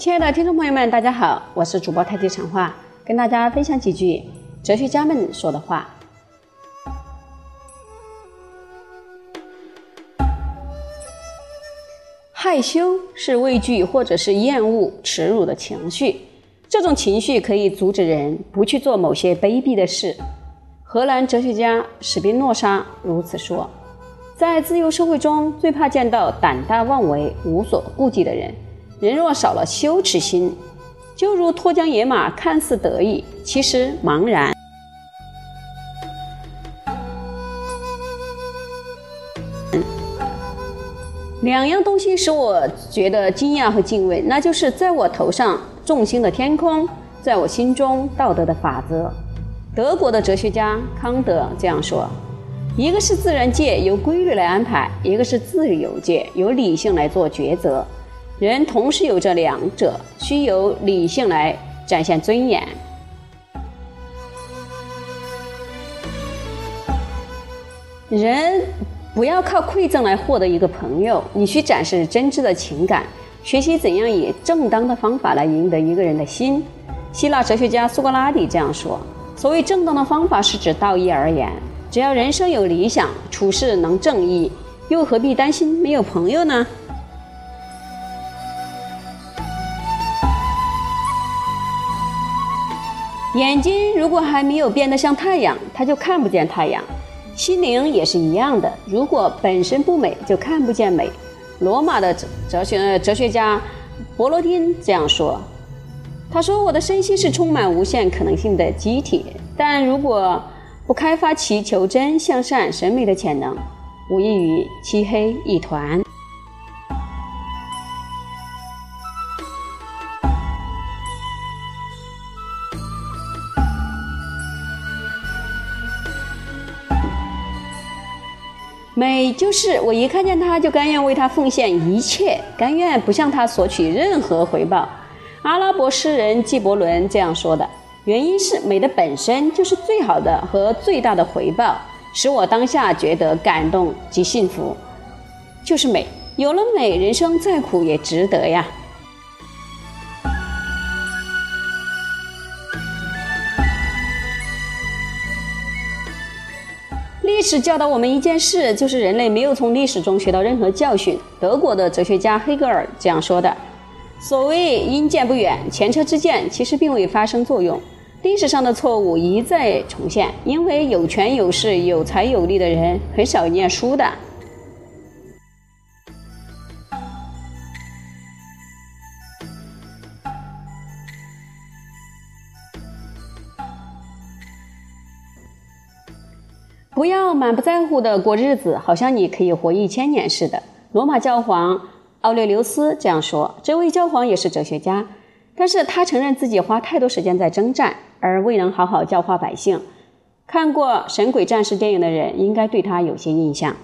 亲爱的听众朋友们，大家好，我是主播太极长话，跟大家分享几句哲学家们说的话。害羞是畏惧或者是厌恶、耻辱的情绪，这种情绪可以阻止人不去做某些卑鄙的事。荷兰哲学家史宾诺莎如此说：“在自由社会中，最怕见到胆大妄为、无所顾忌的人。人若少了羞耻心，就如脱缰野马，看似得意，其实茫然。”两样东西使我觉得惊讶和敬畏，那就是在我头上众星的天空，在我心中道德的法则。德国的哲学家康德这样说：一个是自然界由规律来安排，一个是自由界由理性来做抉择。人同时有这两者，需由理性来展现尊严。人。不要靠馈赠来获得一个朋友，你去展示真挚的情感，学习怎样以正当的方法来赢得一个人的心。希腊哲学家苏格拉底这样说：“所谓正当的方法，是指道义而言。只要人生有理想，处事能正义，又何必担心没有朋友呢？”眼睛如果还没有变得像太阳，它就看不见太阳。心灵也是一样的，如果本身不美，就看不见美。罗马的哲哲学哲学家伯罗丁这样说：“他说，我的身心是充满无限可能性的机体，但如果不开发其求真、向善、审美的潜能，无异于漆黑一团。”美就是我一看见他就甘愿为他奉献一切，甘愿不向他索取任何回报。阿拉伯诗人纪伯伦这样说的，原因是美的本身就是最好的和最大的回报，使我当下觉得感动及幸福，就是美。有了美，人生再苦也值得呀。历史教导我们一件事，就是人类没有从历史中学到任何教训。德国的哲学家黑格尔这样说的：“所谓因见不远，前车之鉴其实并未发生作用。历史上的错误一再重现，因为有权有势、有财有力的人很少念书的。”不要满不在乎的过日子，好像你可以活一千年似的。罗马教皇奥列留斯这样说。这位教皇也是哲学家，但是他承认自己花太多时间在征战，而未能好好教化百姓。看过《神鬼战士》电影的人，应该对他有些印象。